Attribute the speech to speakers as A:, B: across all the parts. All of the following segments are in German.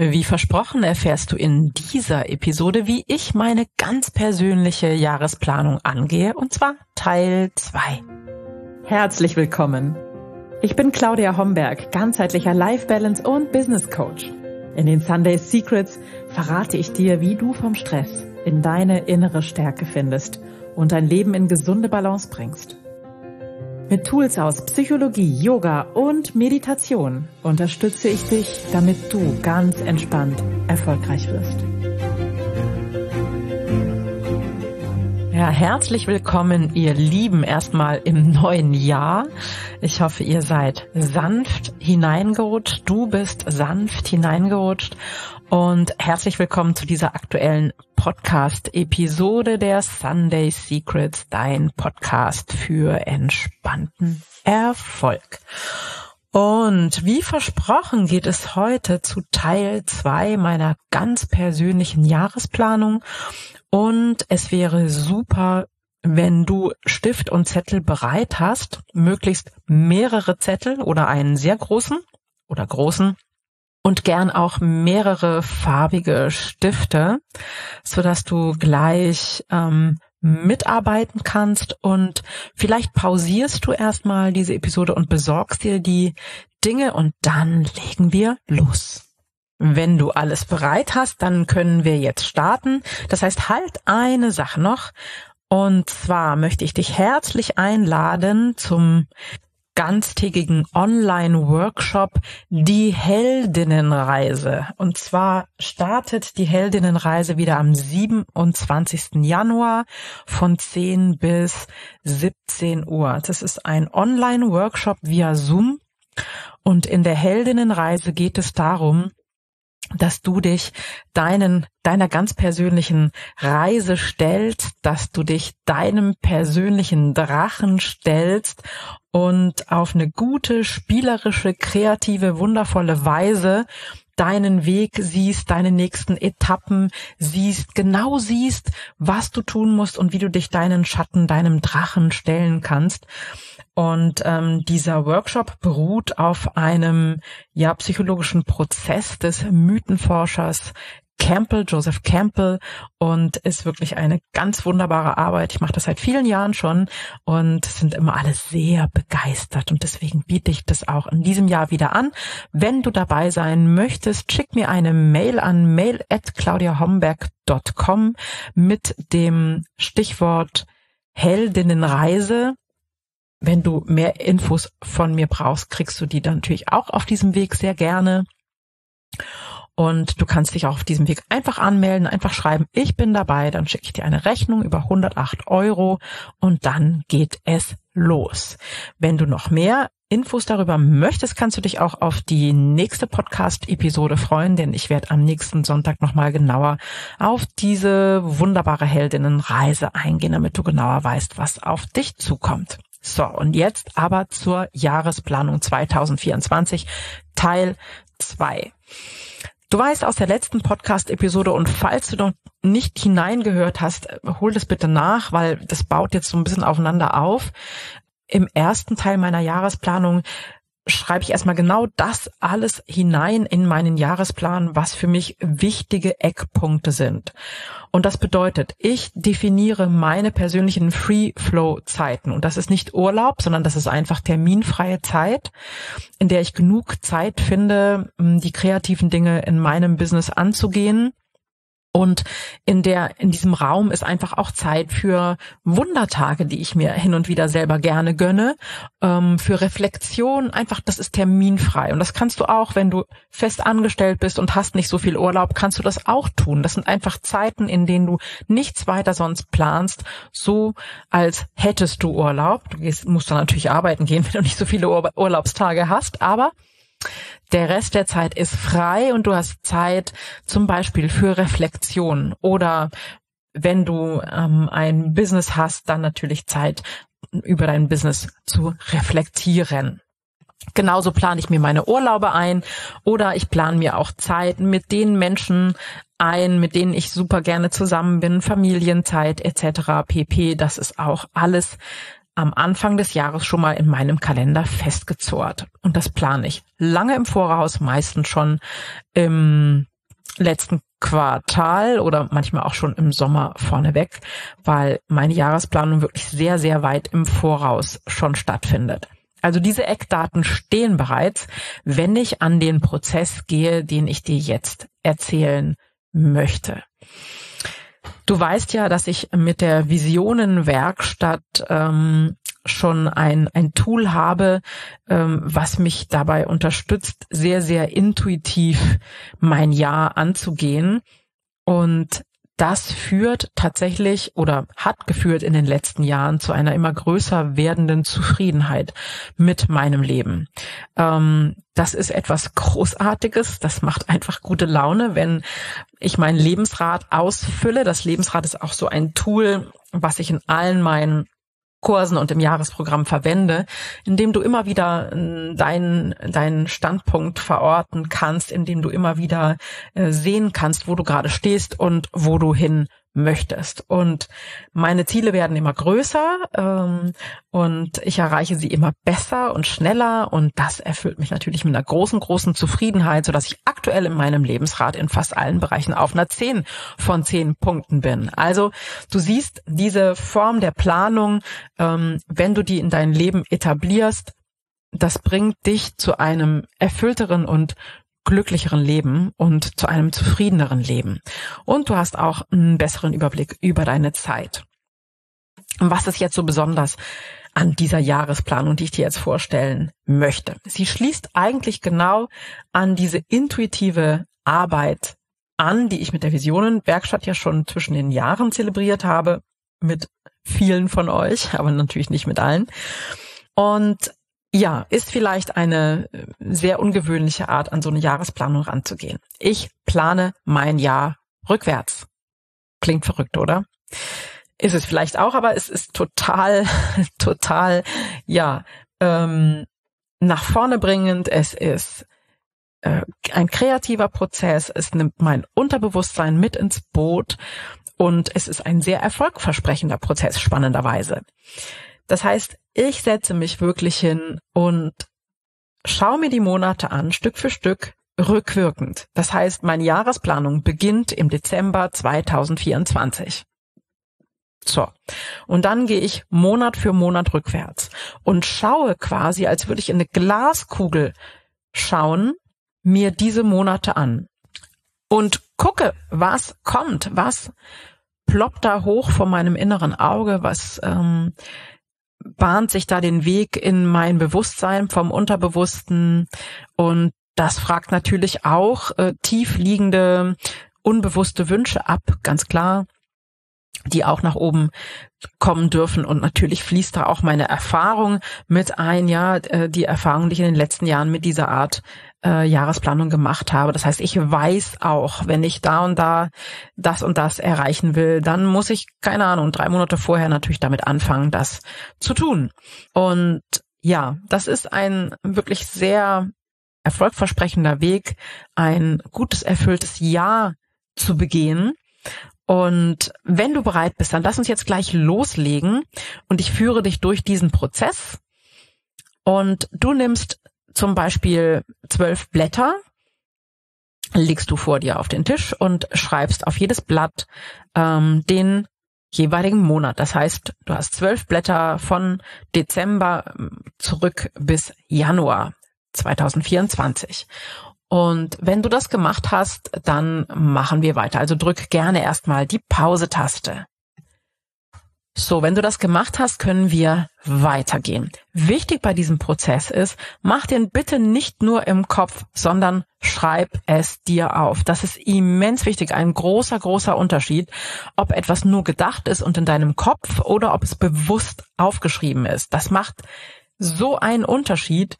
A: Wie versprochen erfährst du in dieser Episode, wie ich meine ganz persönliche Jahresplanung angehe, und zwar Teil 2. Herzlich willkommen. Ich bin Claudia Homberg, ganzheitlicher Life Balance und Business Coach. In den Sunday Secrets verrate ich dir, wie du vom Stress in deine innere Stärke findest und dein Leben in gesunde Balance bringst. Mit Tools aus Psychologie, Yoga und Meditation unterstütze ich dich, damit du ganz entspannt erfolgreich wirst. Ja, herzlich willkommen, ihr Lieben, erstmal im neuen Jahr. Ich hoffe, ihr seid sanft hineingerutscht. Du bist sanft hineingerutscht und herzlich willkommen zu dieser aktuellen Podcast-Episode der Sunday Secrets, dein Podcast für entspannten Erfolg. Und wie versprochen geht es heute zu Teil zwei meiner ganz persönlichen Jahresplanung. Und es wäre super, wenn du Stift und Zettel bereit hast, möglichst mehrere Zettel oder einen sehr großen oder großen und gern auch mehrere farbige Stifte, so dass du gleich ähm, mitarbeiten kannst und vielleicht pausierst du erstmal diese Episode und besorgst dir die Dinge und dann legen wir los. Wenn du alles bereit hast, dann können wir jetzt starten. Das heißt, halt eine Sache noch. Und zwar möchte ich dich herzlich einladen zum ganztägigen Online-Workshop Die Heldinnenreise. Und zwar startet die Heldinnenreise wieder am 27. Januar von 10 bis 17 Uhr. Das ist ein Online-Workshop via Zoom. Und in der Heldinnenreise geht es darum, dass du dich deinen, deiner ganz persönlichen Reise stellst, dass du dich deinem persönlichen Drachen stellst und auf eine gute, spielerische, kreative, wundervolle Weise deinen Weg siehst, deine nächsten Etappen siehst, genau siehst, was du tun musst und wie du dich deinen Schatten, deinem Drachen stellen kannst. Und ähm, dieser Workshop beruht auf einem ja psychologischen Prozess des Mythenforschers Campbell, Joseph Campbell und ist wirklich eine ganz wunderbare Arbeit. Ich mache das seit vielen Jahren schon und sind immer alle sehr begeistert und deswegen biete ich das auch in diesem Jahr wieder an. Wenn du dabei sein möchtest, schick mir eine Mail an mail at claudiahomberg.com mit dem Stichwort Heldinnenreise wenn du mehr Infos von mir brauchst, kriegst du die dann natürlich auch auf diesem Weg sehr gerne. Und du kannst dich auch auf diesem Weg einfach anmelden, einfach schreiben, ich bin dabei, dann schicke ich dir eine Rechnung über 108 Euro und dann geht es los. Wenn du noch mehr Infos darüber möchtest, kannst du dich auch auf die nächste Podcast-Episode freuen, denn ich werde am nächsten Sonntag nochmal genauer auf diese wunderbare Heldinnenreise eingehen, damit du genauer weißt, was auf dich zukommt. So, und jetzt aber zur Jahresplanung 2024, Teil 2. Du weißt aus der letzten Podcast-Episode und falls du noch nicht hineingehört hast, hol das bitte nach, weil das baut jetzt so ein bisschen aufeinander auf. Im ersten Teil meiner Jahresplanung schreibe ich erstmal genau das alles hinein in meinen Jahresplan, was für mich wichtige Eckpunkte sind. Und das bedeutet, ich definiere meine persönlichen Free-Flow-Zeiten. Und das ist nicht Urlaub, sondern das ist einfach terminfreie Zeit, in der ich genug Zeit finde, die kreativen Dinge in meinem Business anzugehen und in der, in diesem Raum ist einfach auch Zeit für Wundertage, die ich mir hin und wieder selber gerne gönne, ähm, für Reflexion. Einfach, das ist terminfrei. Und das kannst du auch, wenn du fest angestellt bist und hast nicht so viel Urlaub, kannst du das auch tun. Das sind einfach Zeiten, in denen du nichts weiter sonst planst, so als hättest du Urlaub. Du gehst, musst dann natürlich arbeiten gehen, wenn du nicht so viele Ur Urlaubstage hast, aber der Rest der Zeit ist frei und du hast Zeit zum Beispiel für Reflexion oder wenn du ähm, ein Business hast, dann natürlich Zeit über dein Business zu reflektieren. Genauso plane ich mir meine Urlaube ein oder ich plane mir auch Zeit mit den Menschen ein, mit denen ich super gerne zusammen bin, Familienzeit etc. pp. Das ist auch alles am Anfang des Jahres schon mal in meinem Kalender festgezurrt. Und das plane ich lange im Voraus, meistens schon im letzten Quartal oder manchmal auch schon im Sommer vorneweg, weil meine Jahresplanung wirklich sehr, sehr weit im Voraus schon stattfindet. Also diese Eckdaten stehen bereits, wenn ich an den Prozess gehe, den ich dir jetzt erzählen möchte. Du weißt ja, dass ich mit der Visionenwerkstatt ähm, schon ein, ein Tool habe, ähm, was mich dabei unterstützt, sehr, sehr intuitiv mein Jahr anzugehen. Und das führt tatsächlich oder hat geführt in den letzten Jahren zu einer immer größer werdenden Zufriedenheit mit meinem Leben. Ähm, das ist etwas Großartiges. Das macht einfach gute Laune, wenn ich mein Lebensrad ausfülle. Das Lebensrad ist auch so ein Tool, was ich in allen meinen Kursen und im Jahresprogramm verwende, indem du immer wieder äh, deinen deinen Standpunkt verorten kannst, indem du immer wieder äh, sehen kannst, wo du gerade stehst und wo du hin möchtest. Und meine Ziele werden immer größer ähm, und ich erreiche sie immer besser und schneller und das erfüllt mich natürlich mit einer großen, großen Zufriedenheit, sodass ich aktuell in meinem Lebensrat in fast allen Bereichen auf einer 10 von 10 Punkten bin. Also du siehst diese Form der Planung, ähm, wenn du die in dein Leben etablierst, das bringt dich zu einem erfüllteren und glücklicheren Leben und zu einem zufriedeneren Leben. Und du hast auch einen besseren Überblick über deine Zeit. Was ist jetzt so besonders an dieser Jahresplanung, die ich dir jetzt vorstellen möchte? Sie schließt eigentlich genau an diese intuitive Arbeit an, die ich mit der Visionenwerkstatt ja schon zwischen den Jahren zelebriert habe, mit vielen von euch, aber natürlich nicht mit allen. Und ja, ist vielleicht eine äh, sehr ungewöhnliche Art, an so eine Jahresplanung ranzugehen. Ich plane mein Jahr rückwärts. Klingt verrückt, oder? Ist es vielleicht auch, aber es ist total, total, ja, ähm, nach vorne bringend. Es ist äh, ein kreativer Prozess. Es nimmt mein Unterbewusstsein mit ins Boot und es ist ein sehr erfolgversprechender Prozess, spannenderweise. Das heißt, ich setze mich wirklich hin und schaue mir die Monate an, Stück für Stück, rückwirkend. Das heißt, meine Jahresplanung beginnt im Dezember 2024. So. Und dann gehe ich Monat für Monat rückwärts und schaue quasi, als würde ich in eine Glaskugel schauen, mir diese Monate an und gucke, was kommt, was ploppt da hoch vor meinem inneren Auge, was ähm, bahnt sich da den Weg in mein Bewusstsein vom Unterbewussten und das fragt natürlich auch äh, tief liegende, unbewusste Wünsche ab, ganz klar, die auch nach oben kommen dürfen. Und natürlich fließt da auch meine Erfahrung mit ein, ja, äh, die Erfahrung, die ich in den letzten Jahren mit dieser Art äh, Jahresplanung gemacht habe. Das heißt, ich weiß auch, wenn ich da und da das und das erreichen will, dann muss ich, keine Ahnung, drei Monate vorher natürlich damit anfangen, das zu tun. Und ja, das ist ein wirklich sehr erfolgversprechender Weg, ein gutes, erfülltes Jahr zu begehen. Und wenn du bereit bist, dann lass uns jetzt gleich loslegen und ich führe dich durch diesen Prozess. Und du nimmst zum Beispiel zwölf Blätter, legst du vor dir auf den Tisch und schreibst auf jedes Blatt ähm, den jeweiligen Monat. Das heißt, du hast zwölf Blätter von Dezember ähm, zurück bis Januar 2024. Und wenn du das gemacht hast, dann machen wir weiter. Also drück gerne erstmal die Pause-Taste. So, wenn du das gemacht hast, können wir weitergehen. Wichtig bei diesem Prozess ist, mach den bitte nicht nur im Kopf, sondern schreib es dir auf. Das ist immens wichtig, ein großer, großer Unterschied, ob etwas nur gedacht ist und in deinem Kopf oder ob es bewusst aufgeschrieben ist. Das macht so einen Unterschied.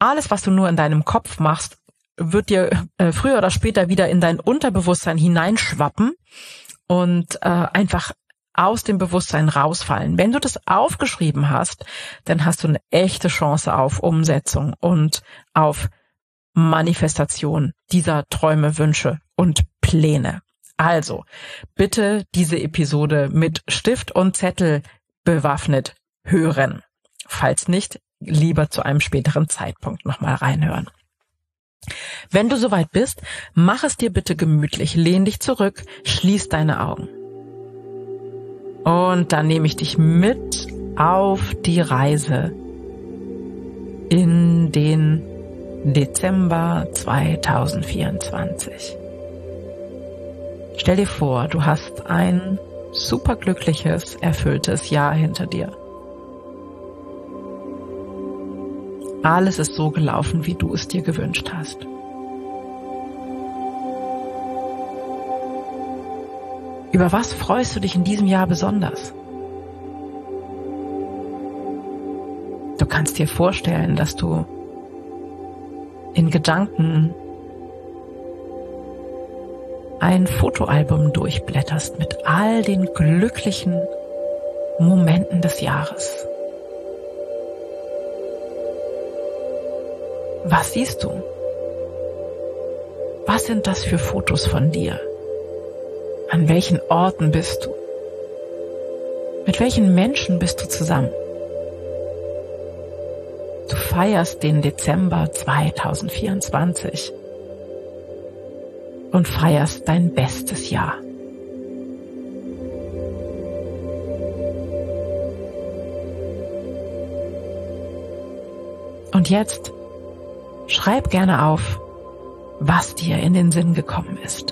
A: Alles, was du nur in deinem Kopf machst, wird dir äh, früher oder später wieder in dein Unterbewusstsein hineinschwappen und äh, einfach aus dem Bewusstsein rausfallen. Wenn du das aufgeschrieben hast, dann hast du eine echte Chance auf Umsetzung und auf Manifestation dieser Träume, Wünsche und Pläne. Also, bitte diese Episode mit Stift und Zettel bewaffnet hören. Falls nicht, lieber zu einem späteren Zeitpunkt nochmal reinhören. Wenn du soweit bist, mach es dir bitte gemütlich, lehn dich zurück, schließ deine Augen. Und dann nehme ich dich mit auf die Reise in den Dezember 2024. Stell dir vor, du hast ein superglückliches, erfülltes Jahr hinter dir. Alles ist so gelaufen, wie du es dir gewünscht hast. Über was freust du dich in diesem Jahr besonders? Du kannst dir vorstellen, dass du in Gedanken ein Fotoalbum durchblätterst mit all den glücklichen Momenten des Jahres. Was siehst du? Was sind das für Fotos von dir? An welchen Orten bist du? Mit welchen Menschen bist du zusammen? Du feierst den Dezember 2024 und feierst dein bestes Jahr. Und jetzt schreib gerne auf, was dir in den Sinn gekommen ist.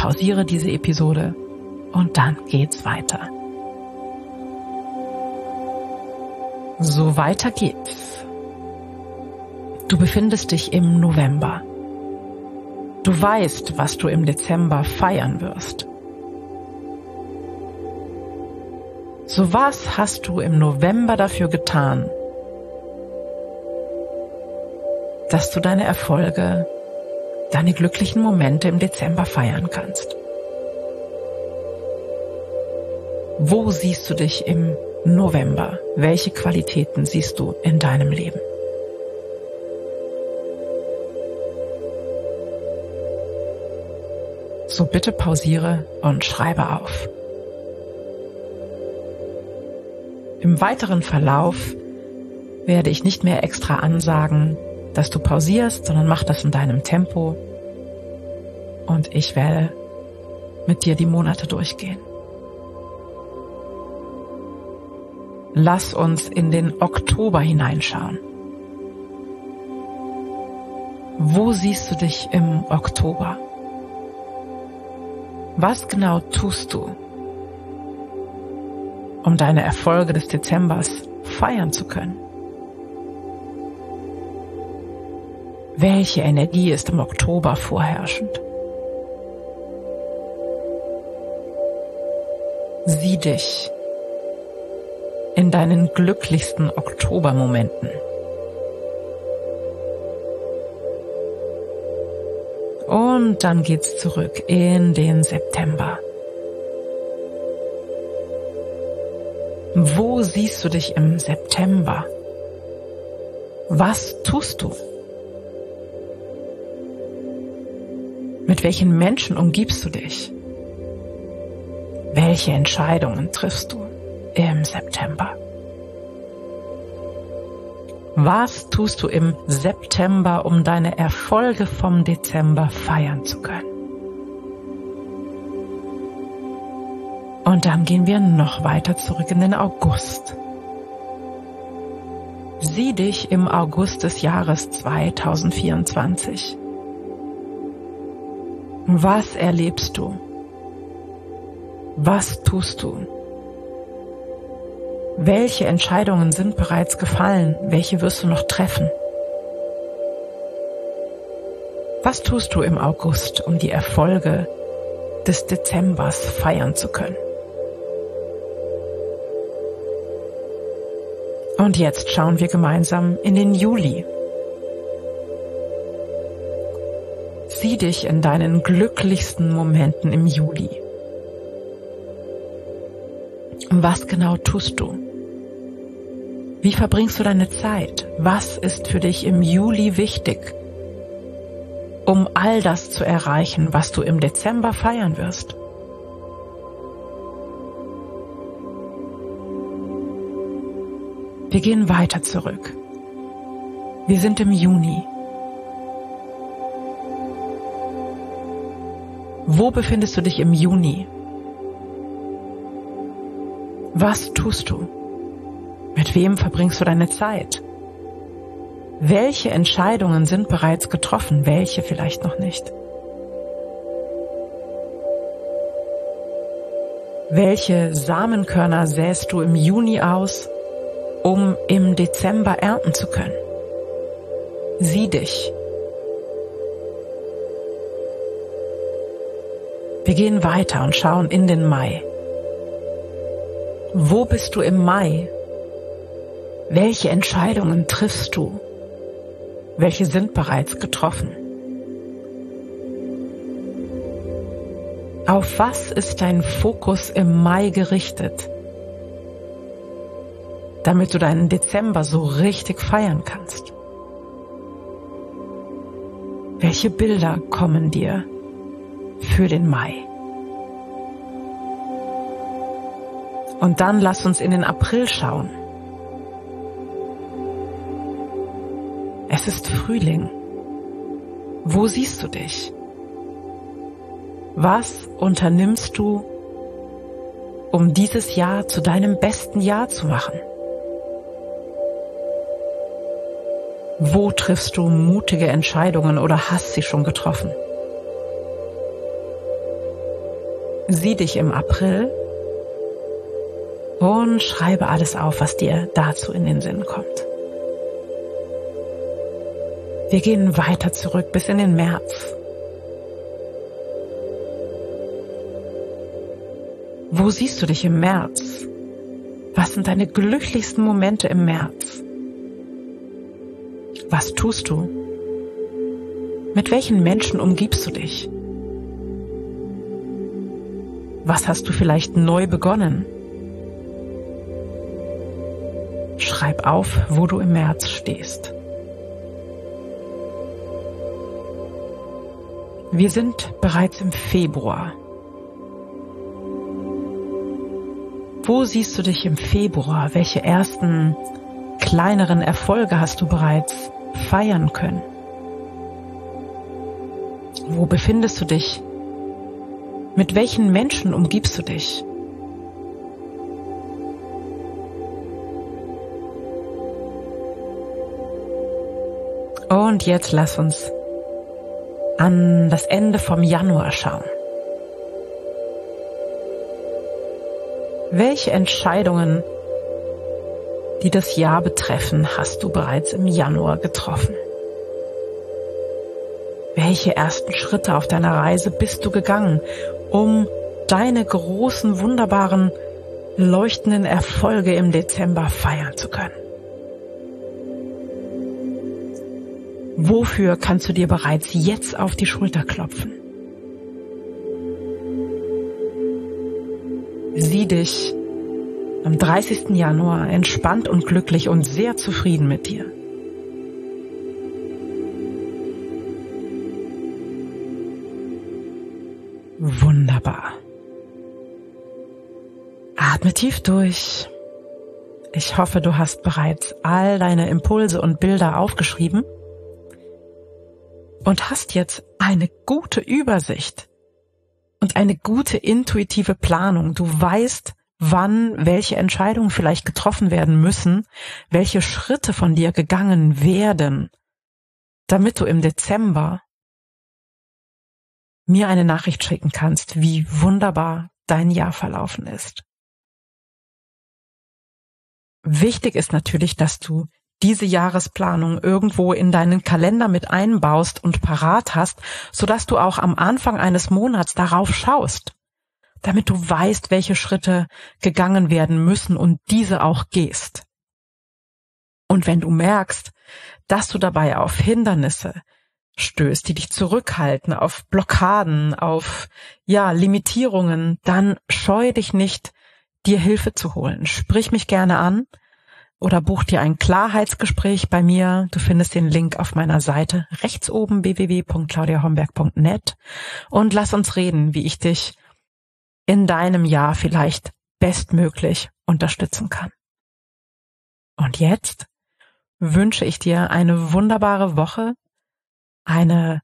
A: Pausiere diese Episode und dann geht's weiter. So weiter geht's. Du befindest dich im November. Du weißt, was du im Dezember feiern wirst. So was hast du im November dafür getan, dass du deine Erfolge, deine glücklichen Momente im Dezember feiern kannst? Wo siehst du dich im November? Welche Qualitäten siehst du in deinem Leben? So bitte pausiere und schreibe auf. Im weiteren Verlauf werde ich nicht mehr extra ansagen, dass du pausierst, sondern mach das in deinem Tempo und ich werde mit dir die Monate durchgehen. Lass uns in den Oktober hineinschauen. Wo siehst du dich im Oktober? Was genau tust du, um deine Erfolge des Dezembers feiern zu können? Welche Energie ist im Oktober vorherrschend? Sieh dich in deinen glücklichsten Oktobermomenten. Und dann geht's zurück in den September. Wo siehst du dich im September? Was tust du? Mit welchen Menschen umgibst du dich? Welche Entscheidungen triffst du im September? Was tust du im September, um deine Erfolge vom Dezember feiern zu können? Und dann gehen wir noch weiter zurück in den August. Sieh dich im August des Jahres 2024. Was erlebst du? Was tust du? Welche Entscheidungen sind bereits gefallen? Welche wirst du noch treffen? Was tust du im August, um die Erfolge des Dezembers feiern zu können? Und jetzt schauen wir gemeinsam in den Juli. Sieh dich in deinen glücklichsten Momenten im Juli. Was genau tust du? Wie verbringst du deine Zeit? Was ist für dich im Juli wichtig, um all das zu erreichen, was du im Dezember feiern wirst? Wir gehen weiter zurück. Wir sind im Juni. Wo befindest du dich im Juni? Was tust du? Mit wem verbringst du deine Zeit? Welche Entscheidungen sind bereits getroffen, welche vielleicht noch nicht? Welche Samenkörner säst du im Juni aus, um im Dezember ernten zu können? Sieh dich. Wir gehen weiter und schauen in den Mai. Wo bist du im Mai? Welche Entscheidungen triffst du? Welche sind bereits getroffen? Auf was ist dein Fokus im Mai gerichtet, damit du deinen Dezember so richtig feiern kannst? Welche Bilder kommen dir für den Mai? Und dann lass uns in den April schauen. Es ist Frühling. Wo siehst du dich? Was unternimmst du, um dieses Jahr zu deinem besten Jahr zu machen? Wo triffst du mutige Entscheidungen oder hast sie schon getroffen? Sieh dich im April und schreibe alles auf, was dir dazu in den Sinn kommt. Wir gehen weiter zurück bis in den März. Wo siehst du dich im März? Was sind deine glücklichsten Momente im März? Was tust du? Mit welchen Menschen umgibst du dich? Was hast du vielleicht neu begonnen? Schreib auf, wo du im März stehst. Wir sind bereits im Februar. Wo siehst du dich im Februar? Welche ersten kleineren Erfolge hast du bereits feiern können? Wo befindest du dich? Mit welchen Menschen umgibst du dich? Und jetzt lass uns an das Ende vom Januar schauen. Welche Entscheidungen die das Jahr betreffen, hast du bereits im Januar getroffen? Welche ersten Schritte auf deiner Reise bist du gegangen, um deine großen, wunderbaren, leuchtenden Erfolge im Dezember feiern zu können? Wofür kannst du dir bereits jetzt auf die Schulter klopfen? Sieh dich am 30. Januar entspannt und glücklich und sehr zufrieden mit dir. Wunderbar. Atme tief durch. Ich hoffe, du hast bereits all deine Impulse und Bilder aufgeschrieben und hast jetzt eine gute Übersicht und eine gute intuitive Planung. Du weißt, wann welche Entscheidungen vielleicht getroffen werden müssen, welche Schritte von dir gegangen werden, damit du im Dezember mir eine Nachricht schicken kannst, wie wunderbar dein Jahr verlaufen ist. Wichtig ist natürlich, dass du diese Jahresplanung irgendwo in deinen Kalender mit einbaust und parat hast, sodass du auch am Anfang eines Monats darauf schaust damit du weißt, welche Schritte gegangen werden müssen und diese auch gehst. Und wenn du merkst, dass du dabei auf Hindernisse stößt, die dich zurückhalten, auf Blockaden, auf, ja, Limitierungen, dann scheu dich nicht, dir Hilfe zu holen. Sprich mich gerne an oder buch dir ein Klarheitsgespräch bei mir. Du findest den Link auf meiner Seite rechts oben www.claudiahomberg.net und lass uns reden, wie ich dich in deinem Jahr vielleicht bestmöglich unterstützen kann. Und jetzt wünsche ich dir eine wunderbare Woche, eine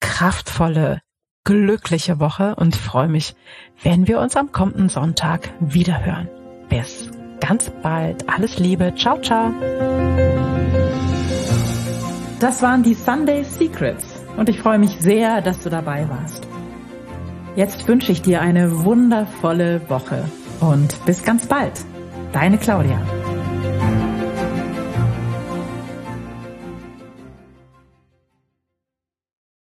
A: kraftvolle, glückliche Woche und freue mich, wenn wir uns am kommenden Sonntag wieder hören. Bis ganz bald. Alles Liebe. Ciao, ciao. Das waren die Sunday Secrets und ich freue mich sehr, dass du dabei warst. Jetzt wünsche ich dir eine wundervolle Woche und bis ganz bald. Deine Claudia.